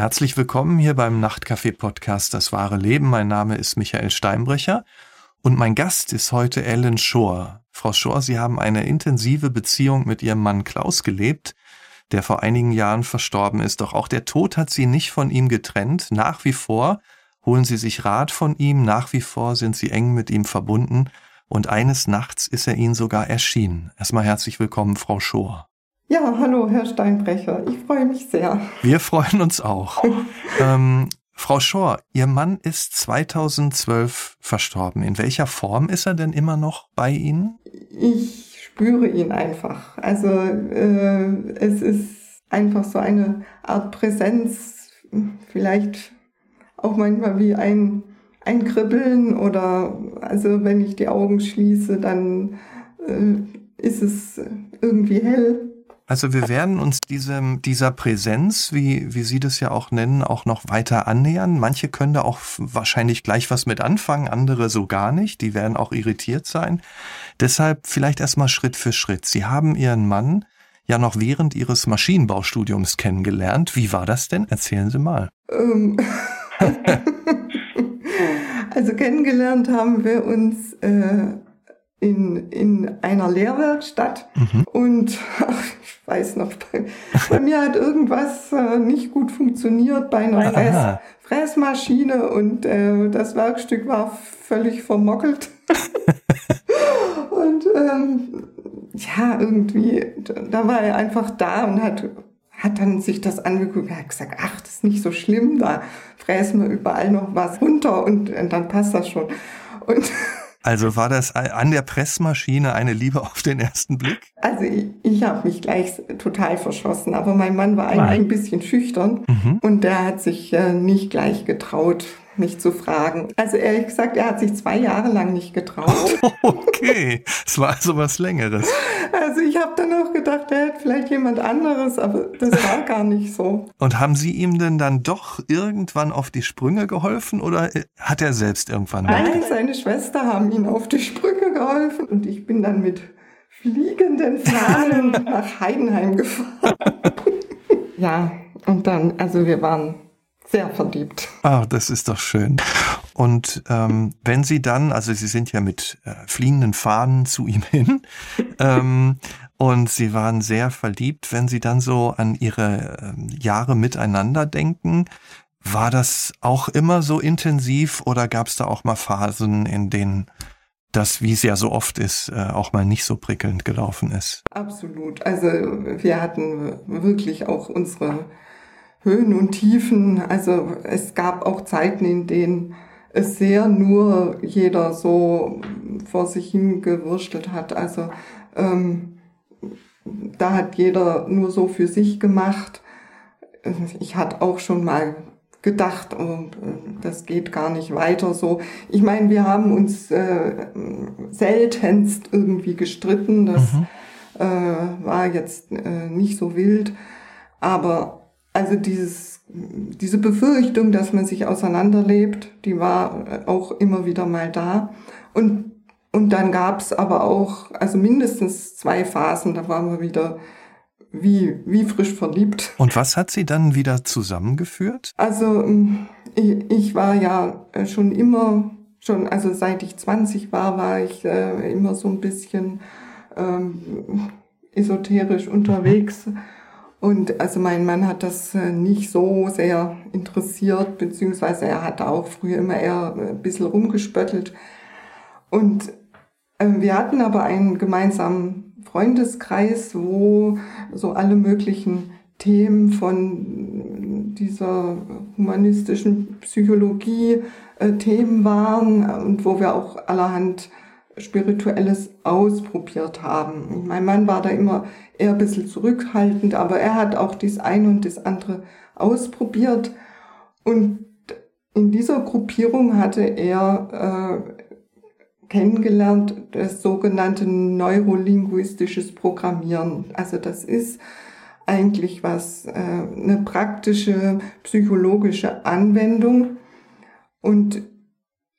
Herzlich willkommen hier beim Nachtcafé-Podcast Das wahre Leben. Mein Name ist Michael Steinbrecher und mein Gast ist heute Ellen Schor. Frau Schor, Sie haben eine intensive Beziehung mit Ihrem Mann Klaus gelebt, der vor einigen Jahren verstorben ist. Doch auch der Tod hat Sie nicht von ihm getrennt. Nach wie vor holen Sie sich Rat von ihm, nach wie vor sind Sie eng mit ihm verbunden und eines Nachts ist er Ihnen sogar erschienen. Erstmal herzlich willkommen, Frau Schor. Ja, hallo, Herr Steinbrecher. Ich freue mich sehr. Wir freuen uns auch. ähm, Frau Schor, Ihr Mann ist 2012 verstorben. In welcher Form ist er denn immer noch bei Ihnen? Ich spüre ihn einfach. Also äh, es ist einfach so eine Art Präsenz, vielleicht auch manchmal wie ein, ein Kribbeln oder also wenn ich die Augen schließe, dann äh, ist es irgendwie hell also wir werden uns diesem, dieser Präsenz, wie, wie Sie das ja auch nennen, auch noch weiter annähern. Manche können da auch wahrscheinlich gleich was mit anfangen, andere so gar nicht. Die werden auch irritiert sein. Deshalb vielleicht erstmal Schritt für Schritt. Sie haben Ihren Mann ja noch während Ihres Maschinenbaustudiums kennengelernt. Wie war das denn? Erzählen Sie mal. Ähm. also kennengelernt haben wir uns äh, in, in einer Lehrwerkstatt mhm. und ach, weiß noch, bei, bei mir hat irgendwas äh, nicht gut funktioniert bei einer Fräs, Fräsmaschine und äh, das Werkstück war völlig vermockelt. und ähm, ja, irgendwie, da war er einfach da und hat, hat dann sich das angeguckt und hat gesagt, ach, das ist nicht so schlimm, da fräsen wir überall noch was runter und, und dann passt das schon. Und also war das an der Pressmaschine eine Liebe auf den ersten Blick? Also ich, ich habe mich gleich total verschossen, aber mein Mann war eigentlich Nein. ein bisschen schüchtern mhm. und der hat sich äh, nicht gleich getraut, mich zu fragen. Also ehrlich gesagt, er hat sich zwei Jahre lang nicht getraut. okay, es war also was Längeres. Also ich habe dann auch gedacht, er hätte vielleicht jemand anderes, aber das war gar nicht so. Und haben Sie ihm denn dann doch irgendwann auf die Sprünge geholfen oder äh, hat er selbst irgendwann Nein, seine Schwester haben ihm auf die Sprünge geholfen und ich bin dann mit fliegenden Fahnen nach Heidenheim gefahren. ja, und dann, also wir waren sehr verliebt. Ah, das ist doch schön. Und ähm, wenn Sie dann, also Sie sind ja mit äh, fliegenden Fahnen zu ihm hin ähm, und Sie waren sehr verliebt, wenn Sie dann so an Ihre äh, Jahre miteinander denken, war das auch immer so intensiv oder gab es da auch mal Phasen, in denen das, wie es ja so oft ist, äh, auch mal nicht so prickelnd gelaufen ist? Absolut. Also wir hatten wirklich auch unsere Höhen und Tiefen. Also es gab auch Zeiten, in denen es sehr nur jeder so vor sich hingewurschtelt hat. Also ähm, da hat jeder nur so für sich gemacht. Ich hatte auch schon mal gedacht, oh, das geht gar nicht weiter so. Ich meine, wir haben uns äh, seltenst irgendwie gestritten. Das mhm. äh, war jetzt äh, nicht so wild. Aber also dieses, diese Befürchtung, dass man sich auseinanderlebt, die war auch immer wieder mal da. Und, und dann gab's aber auch, also mindestens zwei Phasen, da waren wir wieder wie, wie frisch verliebt. Und was hat sie dann wieder zusammengeführt? Also ähm, ich, ich war ja schon immer, schon, also seit ich 20 war, war ich äh, immer so ein bisschen ähm, esoterisch unterwegs. Mhm und also mein Mann hat das äh, nicht so sehr interessiert, beziehungsweise er hat auch früher immer eher ein bisschen rumgespöttelt. Und ähm, wir hatten aber einen gemeinsamen Freundeskreis, wo so alle möglichen Themen von dieser humanistischen Psychologie äh, Themen waren und wo wir auch allerhand Spirituelles ausprobiert haben. Mein Mann war da immer eher ein bisschen zurückhaltend, aber er hat auch das eine und das andere ausprobiert. Und in dieser Gruppierung hatte er äh, kennengelernt das sogenannte neurolinguistisches Programmieren. Also das ist eigentlich was, äh, eine praktische psychologische Anwendung. Und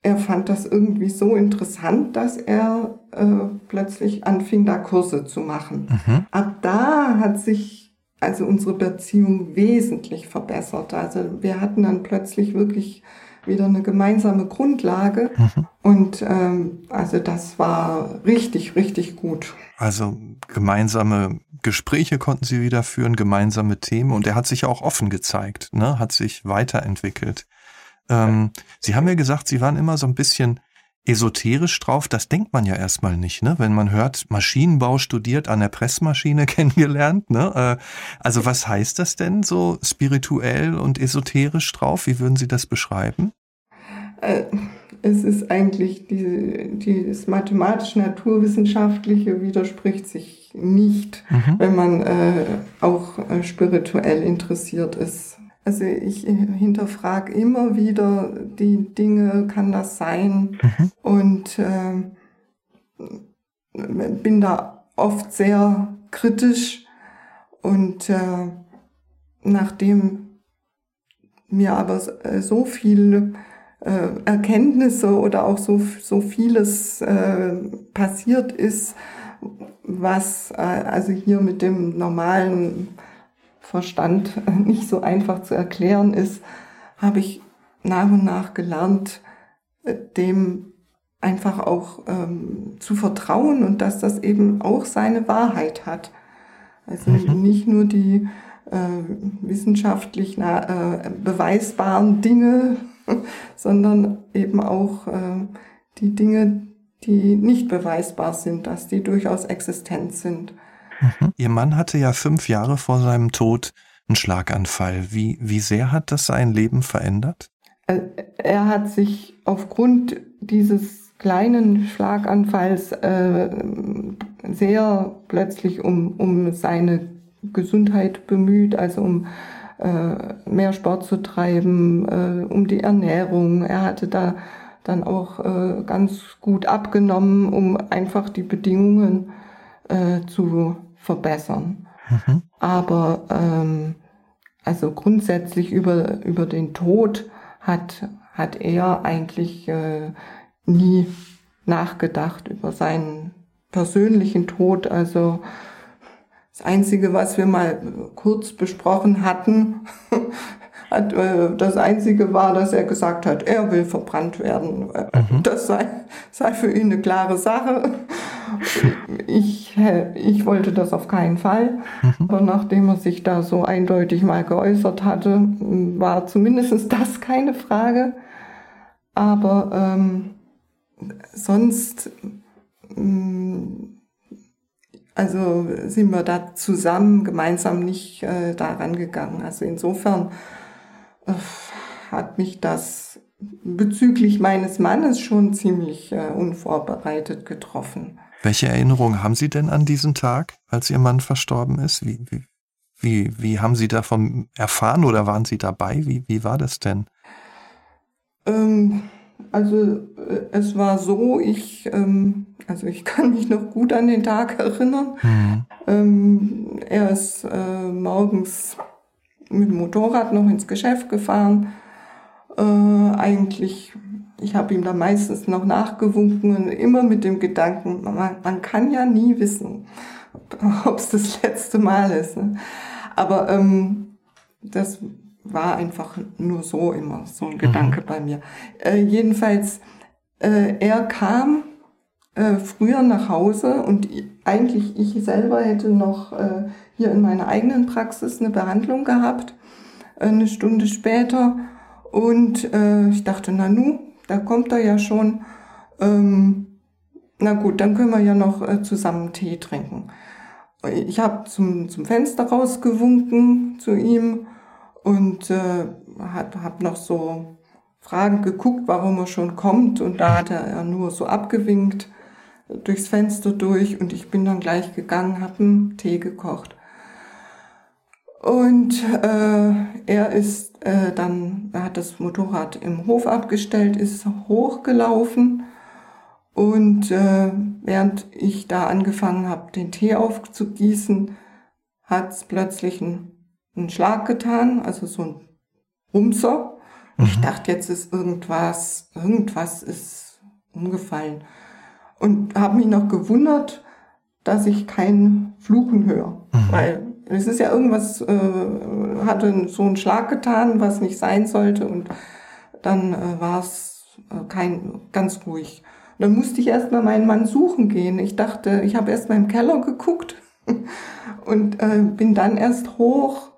er fand das irgendwie so interessant, dass er äh, plötzlich anfing, da Kurse zu machen. Mhm. Ab da hat sich also unsere Beziehung wesentlich verbessert. Also wir hatten dann plötzlich wirklich wieder eine gemeinsame Grundlage. Mhm. Und ähm, also das war richtig, richtig gut. Also gemeinsame Gespräche konnten sie wieder führen, gemeinsame Themen und er hat sich auch offen gezeigt, ne? hat sich weiterentwickelt. Ähm, sie haben ja gesagt, Sie waren immer so ein bisschen esoterisch drauf, das denkt man ja erstmal nicht, ne? Wenn man hört, Maschinenbau studiert, an der Pressmaschine kennengelernt, ne? Äh, also was heißt das denn so spirituell und esoterisch drauf? Wie würden Sie das beschreiben? Äh, es ist eigentlich die, die, das mathematisch-naturwissenschaftliche widerspricht sich nicht, mhm. wenn man äh, auch äh, spirituell interessiert ist. Also ich hinterfrage immer wieder die Dinge, kann das sein? Mhm. Und äh, bin da oft sehr kritisch. Und äh, nachdem mir aber äh, so viele äh, Erkenntnisse oder auch so, so vieles äh, passiert ist, was äh, also hier mit dem normalen Verstand nicht so einfach zu erklären ist, habe ich nach und nach gelernt, äh, dem einfach auch ähm, zu vertrauen und dass das eben auch seine Wahrheit hat. Also mhm. nicht nur die äh, wissenschaftlich na, äh, beweisbaren Dinge, sondern eben auch äh, die Dinge, die nicht beweisbar sind, dass die durchaus existent sind. Mhm. Ihr Mann hatte ja fünf Jahre vor seinem Tod einen Schlaganfall. Wie, wie sehr hat das sein Leben verändert? Äh, er hat sich aufgrund dieses kleinen Schlaganfalls äh, sehr plötzlich um, um seine Gesundheit bemüht, also um äh, mehr Sport zu treiben, äh, um die Ernährung. Er hatte da dann auch äh, ganz gut abgenommen, um einfach die Bedingungen äh, zu verbessern. Mhm. Aber ähm, also grundsätzlich über, über den Tod hat, hat er eigentlich äh, nie nachgedacht über seinen persönlichen Tod. Also das Einzige, was wir mal kurz besprochen hatten, hat, äh, das Einzige war, dass er gesagt hat, er will verbrannt werden. Mhm. Das sei, sei für ihn eine klare Sache. Ich, ich wollte das auf keinen Fall. Mhm. Aber nachdem er sich da so eindeutig mal geäußert hatte, war zumindest das keine Frage. Aber ähm, sonst ähm, also sind wir da zusammen, gemeinsam nicht äh, daran gegangen. Also insofern äh, hat mich das bezüglich meines Mannes schon ziemlich äh, unvorbereitet getroffen. Welche Erinnerungen haben Sie denn an diesen Tag, als Ihr Mann verstorben ist? Wie, wie, wie, wie haben Sie davon erfahren oder waren Sie dabei? Wie, wie war das denn? Ähm, also äh, es war so, ich, ähm, also ich kann mich noch gut an den Tag erinnern. Mhm. Ähm, er ist äh, morgens mit dem Motorrad noch ins Geschäft gefahren. Äh, eigentlich, ich habe ihm da meistens noch nachgewunken, immer mit dem Gedanken, man, man kann ja nie wissen, ob es das letzte Mal ist. Ne? Aber ähm, das war einfach nur so immer so ein Gedanke mhm. bei mir. Äh, jedenfalls, äh, er kam äh, früher nach Hause und eigentlich ich selber hätte noch äh, hier in meiner eigenen Praxis eine Behandlung gehabt, äh, eine Stunde später. Und äh, ich dachte, na nu, da kommt er ja schon. Ähm, na gut, dann können wir ja noch äh, zusammen Tee trinken. Ich habe zum, zum Fenster rausgewunken zu ihm und äh, habe hab noch so Fragen geguckt, warum er schon kommt und da hat er nur so abgewinkt durchs Fenster durch und ich bin dann gleich gegangen, habe einen Tee gekocht. Und äh, er ist äh, dann, er hat das Motorrad im Hof abgestellt, ist hochgelaufen und äh, während ich da angefangen habe, den Tee aufzugießen, hat es plötzlich einen einen Schlag getan, also so ein Rumser. Mhm. Ich dachte, jetzt ist irgendwas, irgendwas ist umgefallen. Und habe mich noch gewundert, dass ich kein Fluchen höre. Mhm. Weil es ist ja irgendwas, äh, hatte so einen Schlag getan, was nicht sein sollte und dann äh, war es äh, kein, ganz ruhig. Dann musste ich erstmal meinen Mann suchen gehen. Ich dachte, ich habe erst mal im Keller geguckt und äh, bin dann erst hoch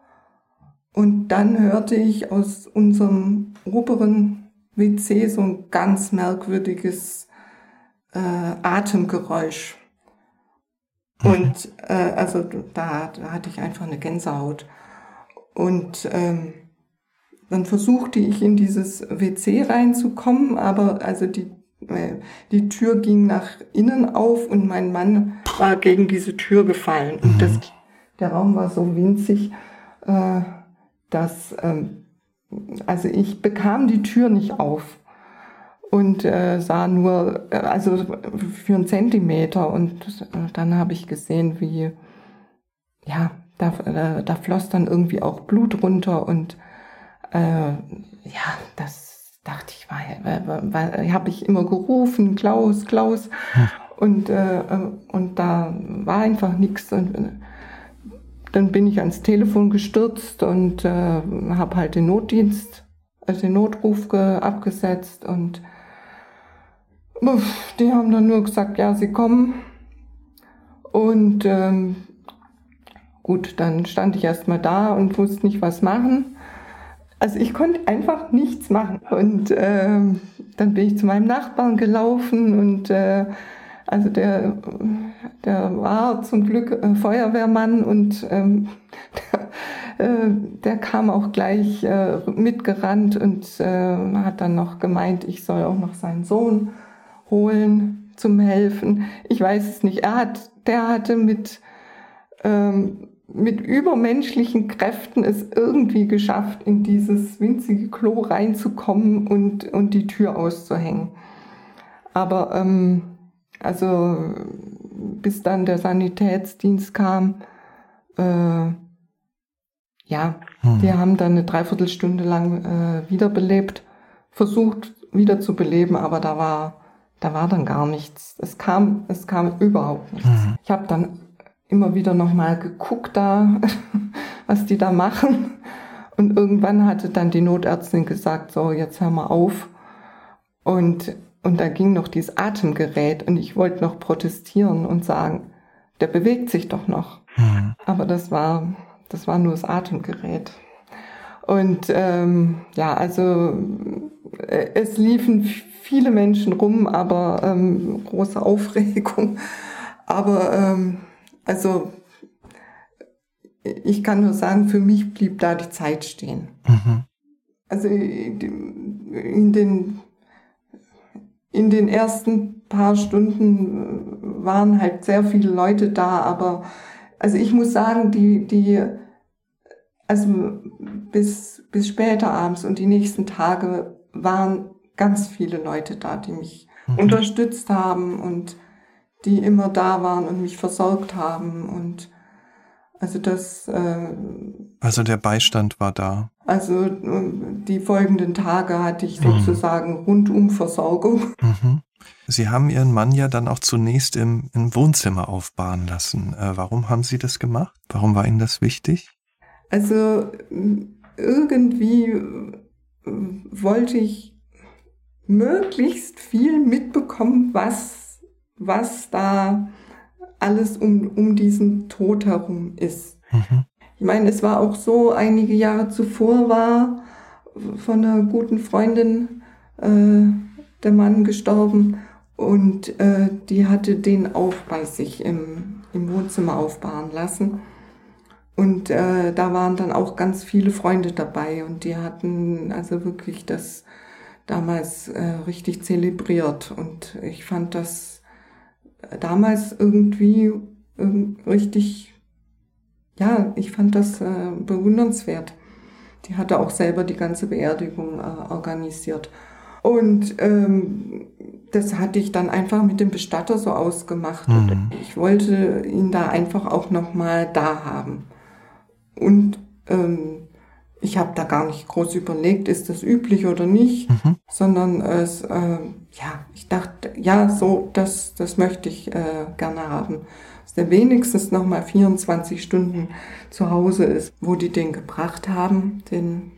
und dann hörte ich aus unserem oberen WC so ein ganz merkwürdiges äh, Atemgeräusch. Und äh, also da, da hatte ich einfach eine Gänsehaut. Und ähm, dann versuchte ich in dieses WC reinzukommen, aber also die, äh, die Tür ging nach innen auf und mein Mann war gegen diese Tür gefallen. Und das, mhm. der Raum war so winzig, äh, dass ähm, also ich bekam die Tür nicht auf und äh, sah nur, äh, also für einen Zentimeter. Und äh, dann habe ich gesehen, wie, ja, da, äh, da floss dann irgendwie auch Blut runter. Und äh, ja, das dachte ich, war, war, habe ich immer gerufen, Klaus, Klaus. Hm. Und, äh, äh, und da war einfach nichts. Und äh, dann bin ich ans Telefon gestürzt und äh, habe halt den Notdienst, also den Notruf abgesetzt und die haben dann nur gesagt, ja, sie kommen. Und ähm, gut, dann stand ich erstmal da und wusste nicht, was machen. Also ich konnte einfach nichts machen. Und ähm, dann bin ich zu meinem Nachbarn gelaufen und äh, also der, der war zum Glück äh, Feuerwehrmann und ähm, der, äh, der kam auch gleich äh, mitgerannt und äh, hat dann noch gemeint, ich soll auch noch seinen Sohn holen zum Helfen. Ich weiß es nicht. Er hat, der hatte mit, ähm, mit übermenschlichen Kräften es irgendwie geschafft, in dieses winzige Klo reinzukommen und, und die Tür auszuhängen. Aber ähm, also bis dann der Sanitätsdienst kam, äh, ja, hm. die haben dann eine Dreiviertelstunde lang äh, wiederbelebt, versucht wiederzubeleben, aber da war da war dann gar nichts. Es kam, es kam überhaupt nichts. Mhm. Ich habe dann immer wieder nochmal geguckt da, was die da machen. Und irgendwann hatte dann die Notärztin gesagt, so, jetzt hör mal auf. Und, und da ging noch dieses Atemgerät und ich wollte noch protestieren und sagen, der bewegt sich doch noch. Mhm. Aber das war, das war nur das Atemgerät. Und ähm, ja, also äh, es liefen viele Menschen rum, aber ähm, große Aufregung. Aber ähm, also ich kann nur sagen, für mich blieb da die Zeit stehen. Mhm. Also in den, in den ersten paar Stunden waren halt sehr viele Leute da, aber also ich muss sagen, die, die, also bis, bis später abends und die nächsten Tage waren ganz viele Leute da, die mich mhm. unterstützt haben und die immer da waren und mich versorgt haben und also das. Äh, also der Beistand war da. Also die folgenden Tage hatte ich mhm. sozusagen mhm. rundum Versorgung. Mhm. Sie haben Ihren Mann ja dann auch zunächst im, im Wohnzimmer aufbahren lassen. Äh, warum haben Sie das gemacht? Warum war Ihnen das wichtig? Also irgendwie wollte ich möglichst viel mitbekommen, was, was da alles um, um diesen Tod herum ist. Mhm. Ich meine, es war auch so, einige Jahre zuvor war von einer guten Freundin äh, der Mann gestorben und äh, die hatte den auch bei sich im, im Wohnzimmer aufbauen lassen. Und äh, da waren dann auch ganz viele Freunde dabei und die hatten also wirklich das damals äh, richtig zelebriert. Und ich fand das damals irgendwie äh, richtig, ja, ich fand das äh, bewundernswert. Die hatte auch selber die ganze Beerdigung äh, organisiert. Und ähm, das hatte ich dann einfach mit dem Bestatter so ausgemacht. Mhm. Ich wollte ihn da einfach auch nochmal da haben. Und ähm, ich habe da gar nicht groß überlegt, ist das üblich oder nicht, mhm. sondern es, äh, ja, ich dachte, ja, so, das, das möchte ich äh, gerne haben. dass der wenigstens noch mal 24 Stunden zu Hause ist, wo die den gebracht haben, den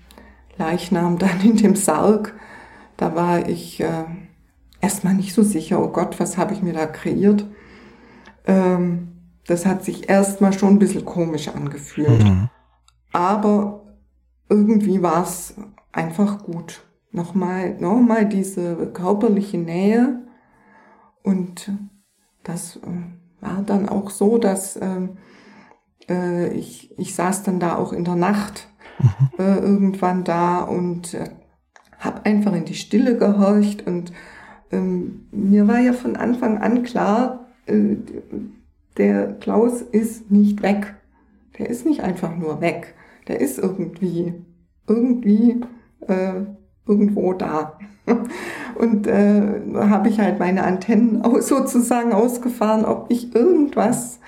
Leichnam dann in dem Sarg. Da war ich äh, erstmal nicht so sicher, oh Gott, was habe ich mir da kreiert. Ähm, das hat sich erstmal schon ein bisschen komisch angefühlt. Mhm. Aber irgendwie war es einfach gut. Nochmal, nochmal diese körperliche Nähe. Und das äh, war dann auch so, dass äh, äh, ich, ich saß dann da auch in der Nacht mhm. äh, irgendwann da und äh, habe einfach in die Stille gehorcht. Und ähm, mir war ja von Anfang an klar, äh, der Klaus ist nicht weg. Der ist nicht einfach nur weg. Der ist irgendwie, irgendwie äh, irgendwo da. Und äh, habe ich halt meine Antennen aus, sozusagen ausgefahren, ob ich irgendwas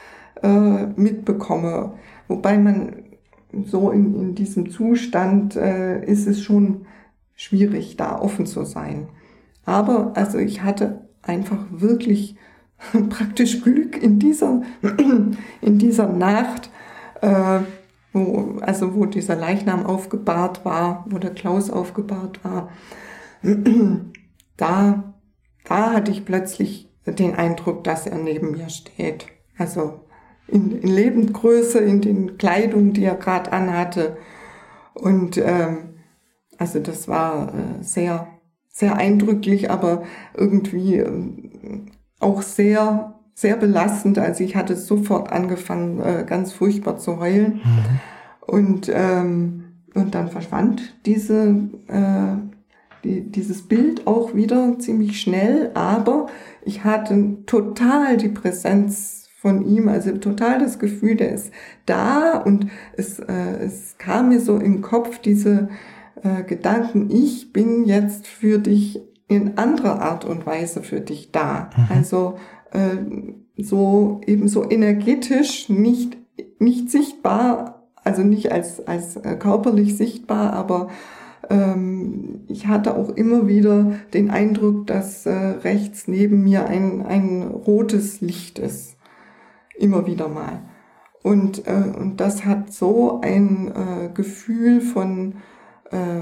äh, mitbekomme. Wobei man so in, in diesem Zustand äh, ist es schon schwierig, da offen zu sein. Aber also ich hatte einfach wirklich praktisch Glück in dieser, in dieser Nacht, äh, wo, also wo dieser Leichnam aufgebahrt war, wo der Klaus aufgebahrt war. Da, da hatte ich plötzlich den Eindruck, dass er neben mir steht. Also in, in Lebensgröße, in den Kleidungen, die er gerade anhatte. Und ähm, also das war äh, sehr, sehr eindrücklich, aber irgendwie äh, auch sehr, sehr belastend. Also ich hatte sofort angefangen, äh, ganz furchtbar zu heulen. Mhm. Und, ähm, und dann verschwand diese, äh, die, dieses Bild auch wieder ziemlich schnell, aber ich hatte total die Präsenz von ihm, also total das Gefühl, der ist da und es, äh, es kam mir so im Kopf diese äh, Gedanken, ich bin jetzt für dich in anderer Art und Weise für dich da. Mhm. Also äh, so eben so energetisch, nicht, nicht sichtbar, also nicht als, als äh, körperlich sichtbar, aber ähm, ich hatte auch immer wieder den Eindruck, dass äh, rechts neben mir ein, ein rotes Licht ist. Immer wieder mal. Und, äh, und das hat so ein äh, Gefühl von, äh,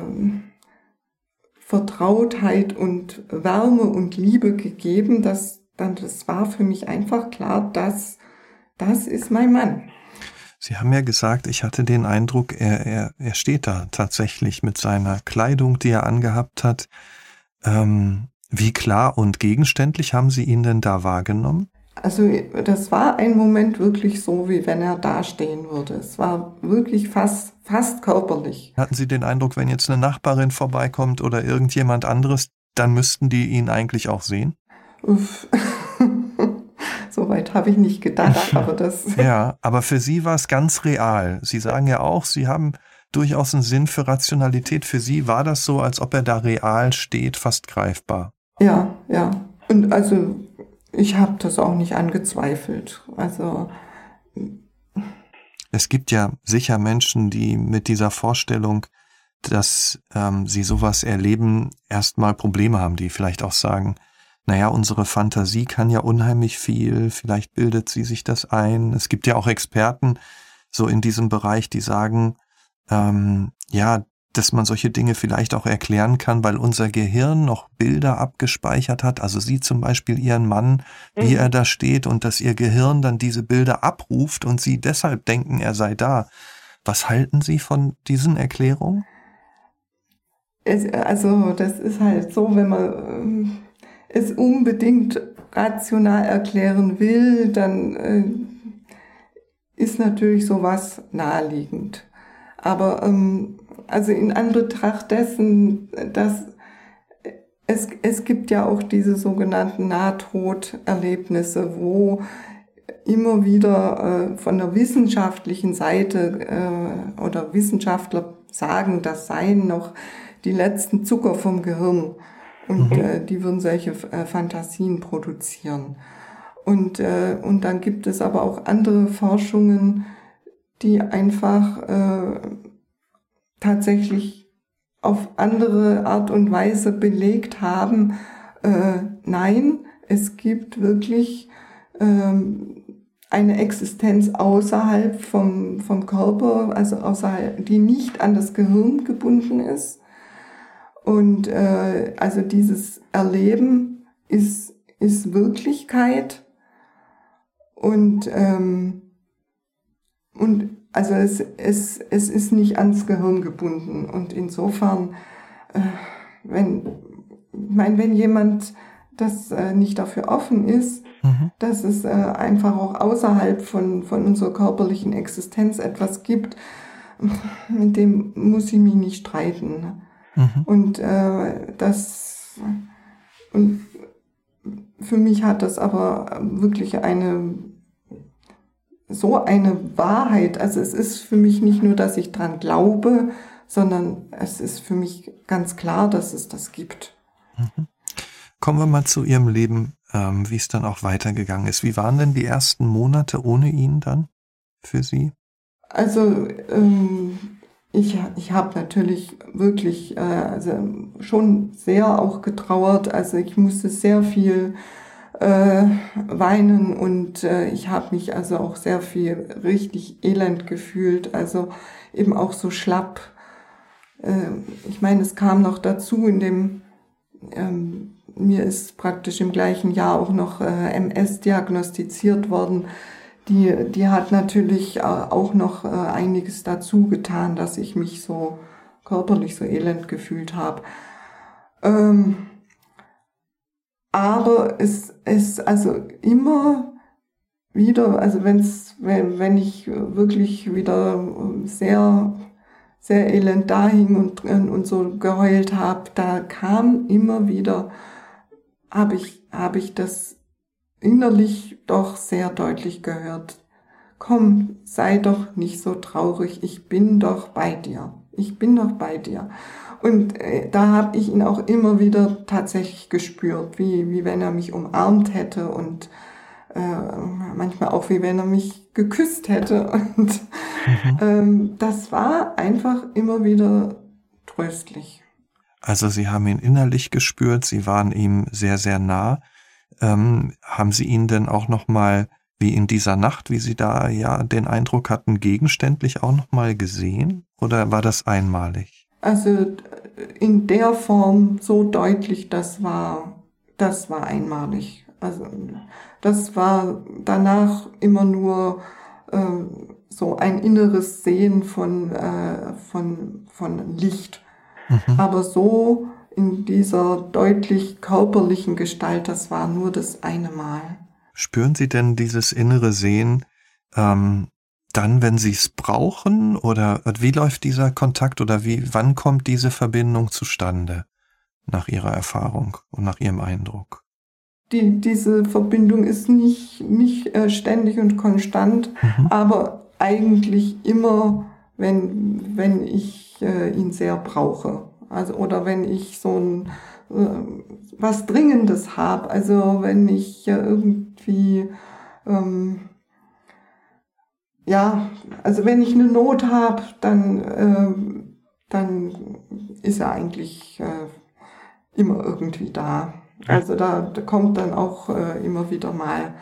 Vertrautheit und Wärme und Liebe gegeben, dass dann das war für mich einfach klar, dass das ist mein Mann. Sie haben ja gesagt, ich hatte den Eindruck, er, er, er steht da tatsächlich mit seiner Kleidung, die er angehabt hat. Ähm, wie klar und gegenständlich haben Sie ihn denn da wahrgenommen? Also das war ein Moment wirklich so, wie wenn er dastehen würde. Es war wirklich fast, fast körperlich. Hatten Sie den Eindruck, wenn jetzt eine Nachbarin vorbeikommt oder irgendjemand anderes, dann müssten die ihn eigentlich auch sehen? Uff. Soweit habe ich nicht gedacht, aber das. ja, aber für Sie war es ganz real. Sie sagen ja auch, Sie haben durchaus einen Sinn für Rationalität. Für Sie war das so, als ob er da real steht, fast greifbar. Ja, ja. Und also ich habe das auch nicht angezweifelt. Also es gibt ja sicher Menschen, die mit dieser Vorstellung, dass ähm, sie sowas erleben, erstmal Probleme haben, die vielleicht auch sagen, naja, unsere Fantasie kann ja unheimlich viel, vielleicht bildet sie sich das ein. Es gibt ja auch Experten so in diesem Bereich, die sagen, ähm, ja, dass man solche Dinge vielleicht auch erklären kann, weil unser Gehirn noch Bilder abgespeichert hat. Also Sie zum Beispiel Ihren Mann, wie mhm. er da steht und dass Ihr Gehirn dann diese Bilder abruft und Sie deshalb denken, er sei da. Was halten Sie von diesen Erklärungen? Also das ist halt so, wenn man ähm, es unbedingt rational erklären will, dann äh, ist natürlich sowas naheliegend. Aber ähm, also in Anbetracht dessen, dass es, es gibt ja auch diese sogenannten Nahtoderlebnisse, wo immer wieder äh, von der wissenschaftlichen Seite äh, oder Wissenschaftler sagen, das seien noch die letzten Zucker vom Gehirn und mhm. äh, die würden solche äh, Fantasien produzieren. Und, äh, und dann gibt es aber auch andere Forschungen, die einfach äh, tatsächlich auf andere Art und Weise belegt haben, äh, nein, es gibt wirklich ähm, eine Existenz außerhalb vom, vom Körper, also außerhalb, die nicht an das Gehirn gebunden ist. Und äh, also dieses Erleben ist, ist Wirklichkeit und, ähm, und also es, es, es ist nicht ans Gehirn gebunden. Und insofern, äh, wenn, ich meine, wenn jemand das äh, nicht dafür offen ist, mhm. dass es äh, einfach auch außerhalb von, von unserer körperlichen Existenz etwas gibt, mit dem muss ich mich nicht streiten. Mhm. Und äh, das und für mich hat das aber wirklich eine so eine Wahrheit. Also es ist für mich nicht nur, dass ich dran glaube, sondern es ist für mich ganz klar, dass es das gibt. Mhm. Kommen wir mal zu Ihrem Leben, ähm, wie es dann auch weitergegangen ist. Wie waren denn die ersten Monate ohne ihn dann für Sie? Also ähm, ich, ich habe natürlich wirklich äh, also schon sehr auch getrauert. Also ich musste sehr viel äh, weinen und äh, ich habe mich also auch sehr viel richtig elend gefühlt, also eben auch so schlapp. Äh, ich meine, es kam noch dazu, in dem ähm, mir ist praktisch im gleichen Jahr auch noch äh, MS diagnostiziert worden. Die, die hat natürlich auch noch äh, einiges dazu getan, dass ich mich so körperlich so elend gefühlt habe. Ähm, aber es ist also immer wieder, also wenn's, wenn, wenn ich wirklich wieder sehr, sehr elend da hing und, und so geheult habe, da kam immer wieder, habe ich, habe ich das innerlich doch sehr deutlich gehört. Komm, sei doch nicht so traurig, ich bin doch bei dir. Ich bin doch bei dir. Und äh, da habe ich ihn auch immer wieder tatsächlich gespürt, wie, wie wenn er mich umarmt hätte und äh, manchmal auch wie wenn er mich geküsst hätte. Und mhm. ähm, das war einfach immer wieder tröstlich. Also Sie haben ihn innerlich gespürt, Sie waren ihm sehr, sehr nah. Ähm, haben Sie ihn denn auch noch mal wie in dieser Nacht, wie Sie da ja den Eindruck hatten, gegenständlich auch noch mal gesehen? Oder war das einmalig? Also in der Form so deutlich, das war, das war einmalig. Also das war danach immer nur äh, so ein inneres Sehen von, äh, von, von Licht. Mhm. Aber so in dieser deutlich körperlichen Gestalt, das war nur das eine Mal. Spüren Sie denn dieses innere Sehen ähm, dann, wenn sie es brauchen? Oder wie läuft dieser Kontakt oder wie, wann kommt diese Verbindung zustande nach Ihrer Erfahrung und nach Ihrem Eindruck? Die, diese Verbindung ist nicht, nicht äh, ständig und konstant, mhm. aber eigentlich immer, wenn, wenn ich äh, ihn sehr brauche. Also, oder wenn ich so ein, äh, was Dringendes habe. Also, wenn ich irgendwie, ähm, ja, also wenn ich eine Not habe, dann, äh, dann ist er eigentlich äh, immer irgendwie da. Also da, da kommt dann auch äh, immer wieder mal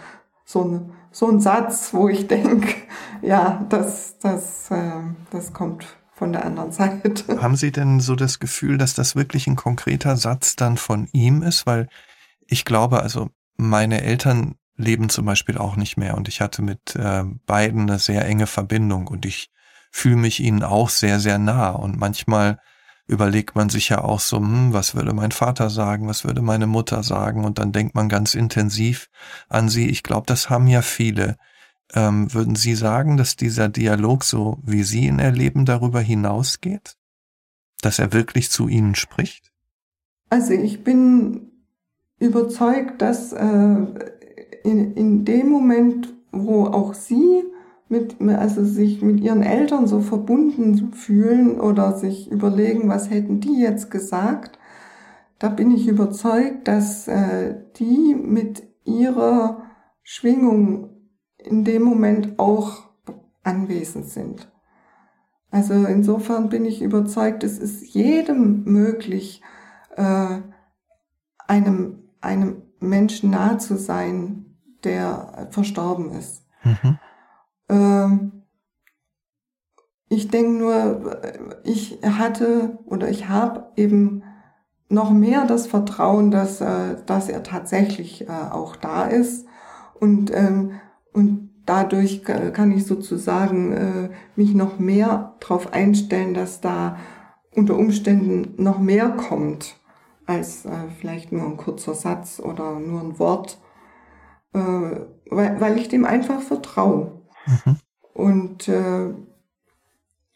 so ein, so ein Satz, wo ich denke, ja, das, das, äh, das kommt von der anderen Seite. Haben Sie denn so das Gefühl, dass das wirklich ein konkreter Satz dann von ihm ist? Weil ich glaube, also meine Eltern leben zum Beispiel auch nicht mehr und ich hatte mit äh, beiden eine sehr enge Verbindung und ich fühle mich ihnen auch sehr, sehr nah und manchmal überlegt man sich ja auch so, hm, was würde mein Vater sagen, was würde meine Mutter sagen und dann denkt man ganz intensiv an sie. Ich glaube, das haben ja viele. Ähm, würden Sie sagen, dass dieser Dialog, so wie Sie ihn erleben, darüber hinausgeht? Dass er wirklich zu Ihnen spricht? Also ich bin überzeugt, dass äh, in, in dem Moment, wo auch sie mit, also sich mit ihren Eltern so verbunden fühlen oder sich überlegen, was hätten die jetzt gesagt, da bin ich überzeugt, dass äh, die mit ihrer Schwingung in dem Moment auch anwesend sind. Also insofern bin ich überzeugt, es ist jedem möglich, äh, einem, einem Menschen nah zu sein, der verstorben ist. Mhm. Ähm, ich denke nur, ich hatte oder ich habe eben noch mehr das Vertrauen, dass, äh, dass er tatsächlich äh, auch da ist und, ähm, und dadurch kann ich sozusagen äh, mich noch mehr darauf einstellen, dass da unter Umständen noch mehr kommt als äh, vielleicht nur ein kurzer Satz oder nur ein Wort, äh, weil, weil ich dem einfach vertraue. Mhm. Und, äh,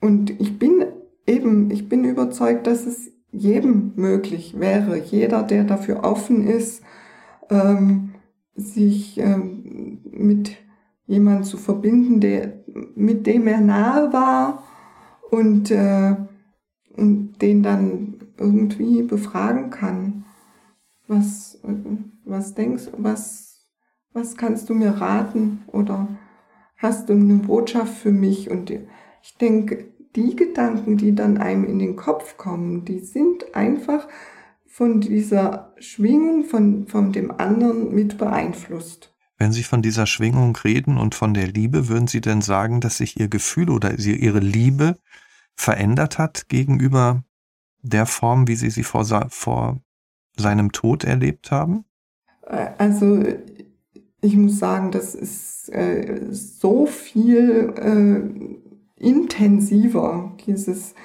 und ich bin eben, ich bin überzeugt, dass es jedem möglich wäre, jeder, der dafür offen ist, ähm, sich ähm, mit jemand zu verbinden, der, mit dem er nahe war und, äh, und den dann irgendwie befragen kann. Was, was denkst was, was kannst du mir raten oder hast du eine Botschaft für mich? Und ich denke, die Gedanken, die dann einem in den Kopf kommen, die sind einfach von dieser Schwingung von, von dem anderen mit beeinflusst. Wenn Sie von dieser Schwingung reden und von der Liebe, würden Sie denn sagen, dass sich Ihr Gefühl oder Ihre Liebe verändert hat gegenüber der Form, wie Sie sie vor, vor seinem Tod erlebt haben? Äh, also ich muss sagen, das ist äh, so viel äh, intensiver, dieses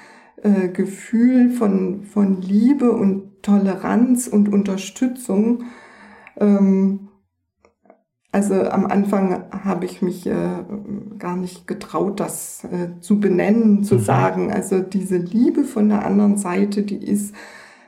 äh, Gefühl von, von Liebe und Toleranz und Unterstützung. Ähm, also am Anfang habe ich mich äh, gar nicht getraut, das äh, zu benennen, zu mhm. sagen. Also diese Liebe von der anderen Seite, die ist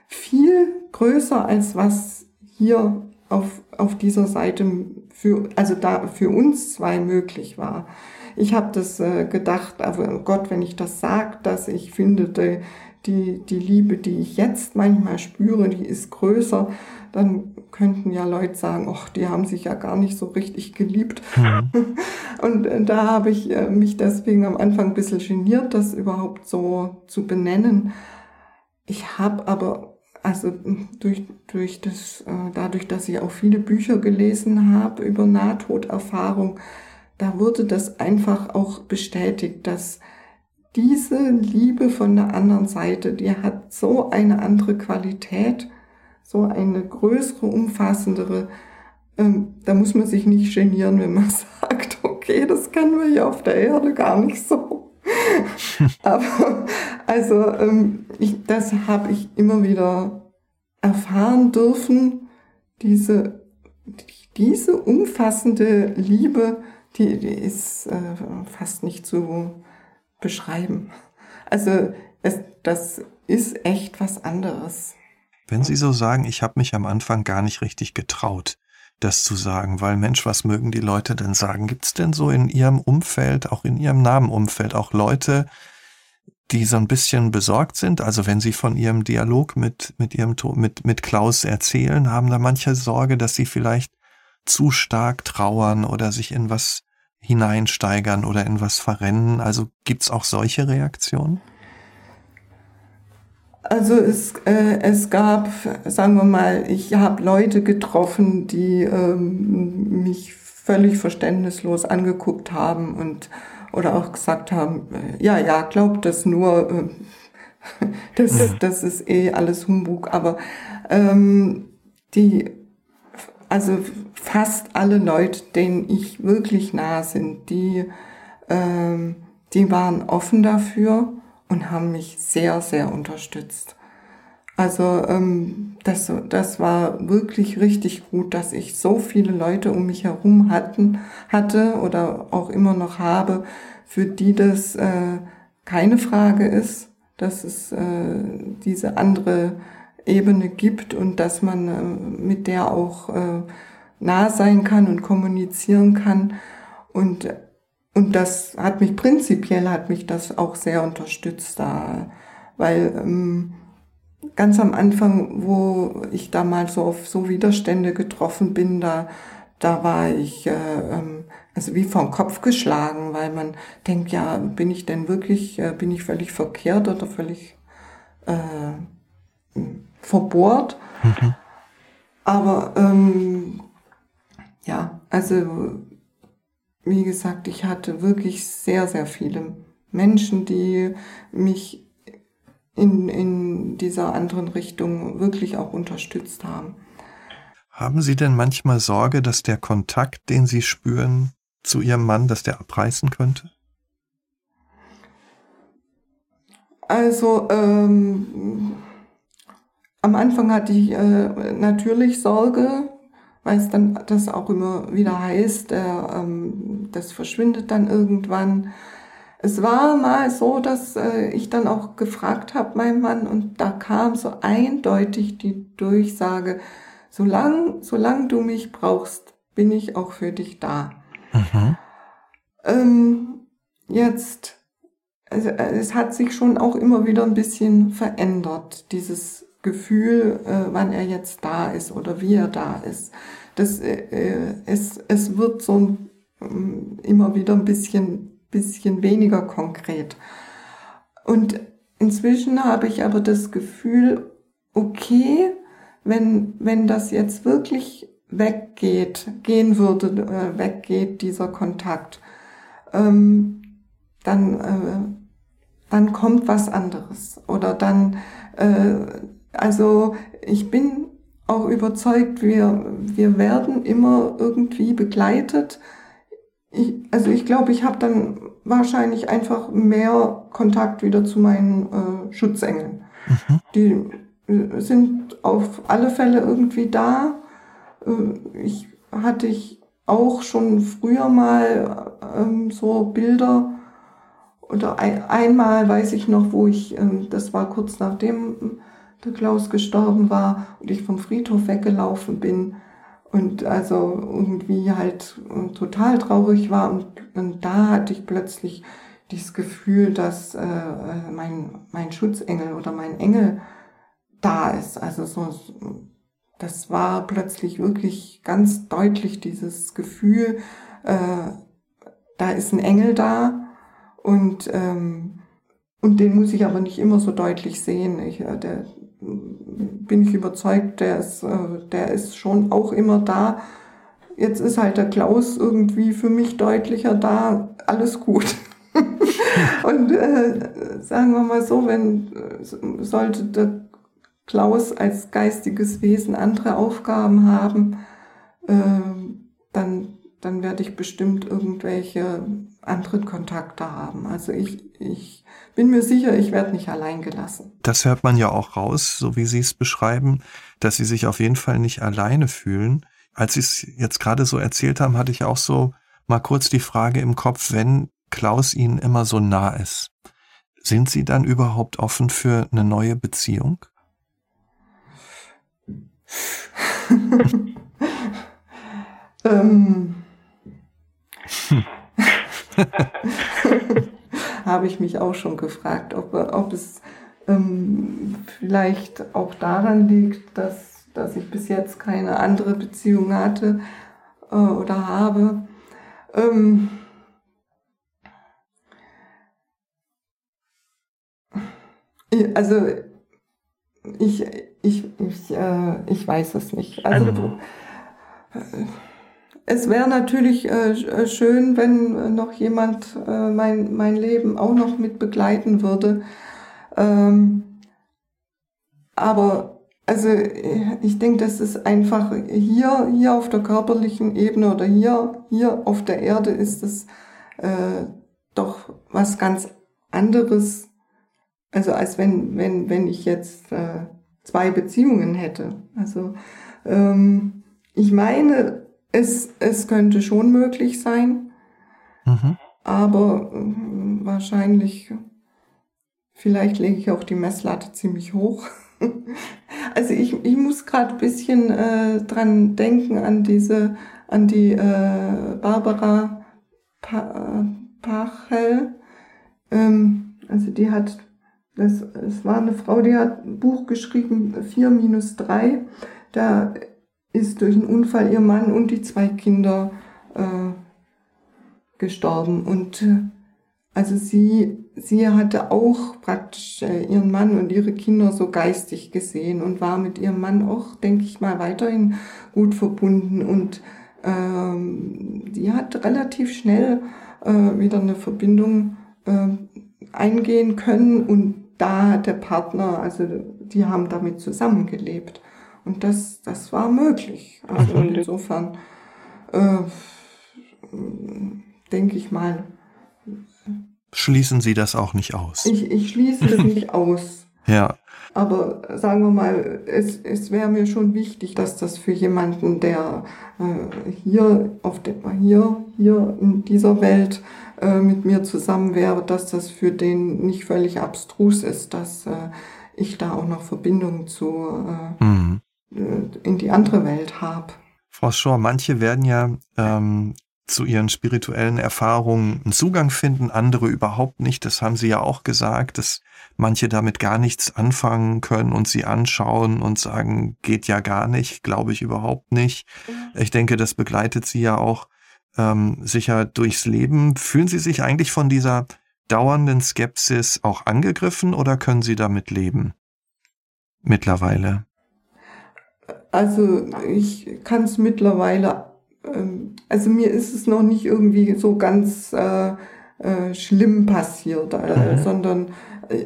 viel größer als was hier auf, auf dieser Seite für, also da für uns zwei möglich war. Ich habe das äh, gedacht, aber Gott, wenn ich das sage, dass ich finde, die, die, die Liebe, die ich jetzt manchmal spüre, die ist größer, dann könnten ja Leute sagen, ach, die haben sich ja gar nicht so richtig geliebt. Mhm. Und äh, da habe ich äh, mich deswegen am Anfang ein bisschen geniert, das überhaupt so zu benennen. Ich habe aber, also durch, durch das, äh, dadurch, dass ich auch viele Bücher gelesen habe über Nahtoderfahrung, da wurde das einfach auch bestätigt, dass diese Liebe von der anderen Seite, die hat so eine andere Qualität, so eine größere, umfassendere. Ähm, da muss man sich nicht genieren, wenn man sagt, okay, das kennen wir hier auf der Erde gar nicht so. Aber also ähm, ich, das habe ich immer wieder erfahren dürfen, diese, diese umfassende Liebe, die, die ist äh, fast nicht zu beschreiben. Also es, das ist echt was anderes. Wenn Sie so sagen, ich habe mich am Anfang gar nicht richtig getraut, das zu sagen, weil Mensch, was mögen die Leute denn sagen? Gibt es denn so in Ihrem Umfeld, auch in Ihrem Namenumfeld, auch Leute, die so ein bisschen besorgt sind? Also wenn Sie von Ihrem Dialog mit, mit Ihrem, mit, mit Klaus erzählen, haben da manche Sorge, dass Sie vielleicht zu stark trauern oder sich in was hineinsteigern oder in was verrennen? Also gibt's auch solche Reaktionen? Also es, äh, es gab, sagen wir mal, ich habe Leute getroffen, die ähm, mich völlig verständnislos angeguckt haben und oder auch gesagt haben, äh, ja, ja, glaubt das nur, äh, das, mhm. das ist eh alles Humbug. Aber ähm, die, also fast alle Leute, denen ich wirklich nah sind, die, ähm, die waren offen dafür und haben mich sehr, sehr unterstützt. Also ähm, das, das war wirklich richtig gut, dass ich so viele Leute um mich herum hatten, hatte oder auch immer noch habe, für die das äh, keine Frage ist, dass es äh, diese andere Ebene gibt und dass man äh, mit der auch äh, nah sein kann und kommunizieren kann. Und, und das hat mich prinzipiell, hat mich das auch sehr unterstützt da, weil ähm, ganz am Anfang, wo ich da mal so auf so Widerstände getroffen bin, da, da war ich äh, ähm, also wie vom Kopf geschlagen, weil man denkt, ja, bin ich denn wirklich, äh, bin ich völlig verkehrt oder völlig äh, verbohrt? Mhm. Aber ähm, ja, also wie gesagt, ich hatte wirklich sehr, sehr viele Menschen, die mich in, in dieser anderen Richtung wirklich auch unterstützt haben. Haben Sie denn manchmal Sorge, dass der Kontakt, den Sie spüren zu Ihrem Mann, dass der abreißen könnte? Also ähm, am Anfang hatte ich äh, natürlich Sorge, weil es dann das auch immer wieder heißt, äh, ähm, das verschwindet dann irgendwann. Es war mal so, dass äh, ich dann auch gefragt habe, mein Mann, und da kam so eindeutig die Durchsage, solange solang du mich brauchst, bin ich auch für dich da. Mhm. Ähm, jetzt, also, es hat sich schon auch immer wieder ein bisschen verändert, dieses Gefühl, äh, wann er jetzt da ist oder wie er da ist. Das, äh, äh es, es wird so ähm, immer wieder ein bisschen, bisschen weniger konkret. Und inzwischen habe ich aber das Gefühl, okay, wenn, wenn das jetzt wirklich weggeht, gehen würde, äh, weggeht dieser Kontakt, ähm, dann, äh, dann kommt was anderes. Oder dann, äh, also ich bin auch überzeugt, wir, wir werden immer irgendwie begleitet. Ich, also ich glaube, ich habe dann wahrscheinlich einfach mehr Kontakt wieder zu meinen äh, Schutzengeln. Mhm. Die sind auf alle Fälle irgendwie da. Äh, ich hatte ich auch schon früher mal ähm, so Bilder oder ein, einmal weiß ich noch, wo ich, ähm, das war kurz nachdem der Klaus gestorben war und ich vom Friedhof weggelaufen bin und also irgendwie halt äh, total traurig war und, und da hatte ich plötzlich dieses Gefühl, dass äh, mein, mein Schutzengel oder mein Engel da ist. Also so, das war plötzlich wirklich ganz deutlich dieses Gefühl, äh, da ist ein Engel da und ähm, und den muss ich aber nicht immer so deutlich sehen. Ich, äh, der, bin ich überzeugt, der ist, äh, der ist schon auch immer da. Jetzt ist halt der Klaus irgendwie für mich deutlicher da. Alles gut. und äh, sagen wir mal so, wenn äh, sollte der Klaus als geistiges Wesen andere Aufgaben haben, äh, dann, dann werde ich bestimmt irgendwelche anderen Kontakte haben. Also ich, ich bin mir sicher, ich werde nicht allein gelassen. Das hört man ja auch raus, so wie Sie es beschreiben, dass Sie sich auf jeden Fall nicht alleine fühlen. Als Sie es jetzt gerade so erzählt haben, hatte ich auch so mal kurz die Frage im Kopf, wenn Klaus Ihnen immer so nah ist, sind Sie dann überhaupt offen für eine neue Beziehung? ähm. Habe ich mich auch schon gefragt, ob, ob es ähm, vielleicht auch daran liegt, dass, dass ich bis jetzt keine andere Beziehung hatte äh, oder habe. Ähm, also ich, ich, ich, äh, ich weiß es nicht. Also, also äh, es wäre natürlich äh, äh, schön, wenn noch jemand äh, mein, mein Leben auch noch mit begleiten würde. Ähm, aber also ich denke, das ist einfach hier, hier auf der körperlichen Ebene oder hier, hier auf der Erde ist es äh, doch was ganz anderes, also als wenn, wenn, wenn ich jetzt äh, zwei Beziehungen hätte. Also ähm, ich meine, es, es könnte schon möglich sein, mhm. aber äh, wahrscheinlich, vielleicht lege ich auch die Messlatte ziemlich hoch. also ich, ich muss gerade ein bisschen äh, dran denken an diese, an die äh, Barbara pa Pachel. Ähm, also die hat das, es war eine Frau, die hat ein Buch geschrieben, 4 minus 3. Da ist durch einen Unfall ihr Mann und die zwei Kinder äh, gestorben. Und äh, also sie, sie hatte auch praktisch äh, ihren Mann und ihre Kinder so geistig gesehen und war mit ihrem Mann auch, denke ich mal, weiterhin gut verbunden. Und ähm, die hat relativ schnell äh, wieder eine Verbindung äh, eingehen können und da hat der Partner, also die haben damit zusammengelebt. Und das, das war möglich. Also mhm. insofern äh, denke ich mal. Schließen Sie das auch nicht aus? Ich, ich schließe es nicht aus. Ja. Aber sagen wir mal, es, es wäre mir schon wichtig, dass das für jemanden, der äh, hier, auf der, hier, hier in dieser Welt äh, mit mir zusammen wäre, dass das für den nicht völlig abstrus ist, dass äh, ich da auch noch Verbindung zu äh, mhm. Äh, in die andere Welt habe. Frau Schor, manche werden ja ähm, zu ihren spirituellen Erfahrungen einen Zugang finden, andere überhaupt nicht. Das haben Sie ja auch gesagt, dass manche damit gar nichts anfangen können und sie anschauen und sagen, geht ja gar nicht, glaube ich überhaupt nicht. Ich denke, das begleitet Sie ja auch ähm, sicher durchs Leben. Fühlen Sie sich eigentlich von dieser dauernden Skepsis auch angegriffen oder können Sie damit leben? Mittlerweile. Also ich kann es mittlerweile ähm, also mir ist es noch nicht irgendwie so ganz äh, äh, schlimm passiert, äh, mhm. sondern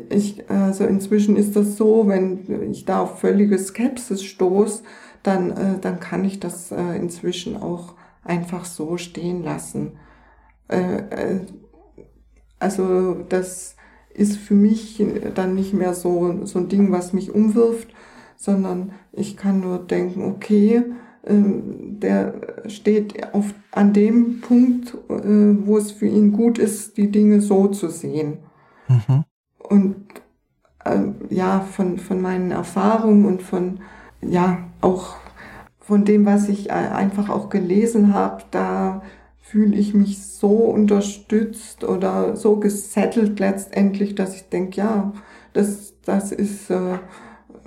ich, also inzwischen ist das so, wenn ich da auf völlige Skepsis stoße, dann, äh, dann kann ich das äh, inzwischen auch einfach so stehen lassen. Äh, äh, also das ist für mich dann nicht mehr so, so ein Ding, was mich umwirft, sondern ich kann nur denken, okay, ähm, der steht auf, an dem Punkt, äh, wo es für ihn gut ist, die Dinge so zu sehen. Mhm. Und äh, ja, von, von meinen Erfahrungen und von, ja, auch von dem, was ich äh, einfach auch gelesen habe, da fühle ich mich so unterstützt oder so gesettelt letztendlich, dass ich denke, ja, das, das ist äh,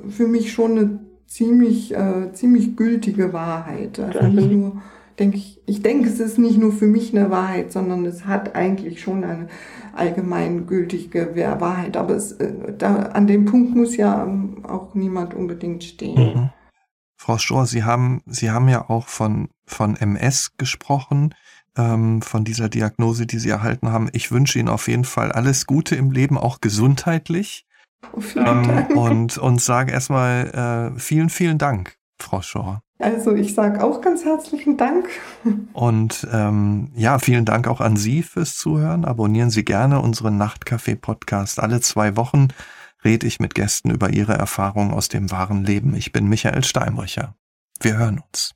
für mich schon eine ziemlich, äh, ziemlich gültige Wahrheit. Also nicht nur, denke ich, ich denke, es ist nicht nur für mich eine Wahrheit, sondern es hat eigentlich schon eine allgemeingültige Wahrheit. Aber es, äh, da, an dem Punkt muss ja ähm, auch niemand unbedingt stehen. Mhm. Frau Stroh, Sie haben, Sie haben ja auch von, von MS gesprochen, ähm, von dieser Diagnose, die Sie erhalten haben. Ich wünsche Ihnen auf jeden Fall alles Gute im Leben, auch gesundheitlich. Ähm, und, und sage erstmal äh, vielen, vielen Dank, Frau Schor. Also ich sage auch ganz herzlichen Dank. Und ähm, ja, vielen Dank auch an Sie fürs Zuhören. Abonnieren Sie gerne unseren Nachtcafé-Podcast. Alle zwei Wochen rede ich mit Gästen über ihre Erfahrungen aus dem wahren Leben. Ich bin Michael Steinbrücher. Wir hören uns.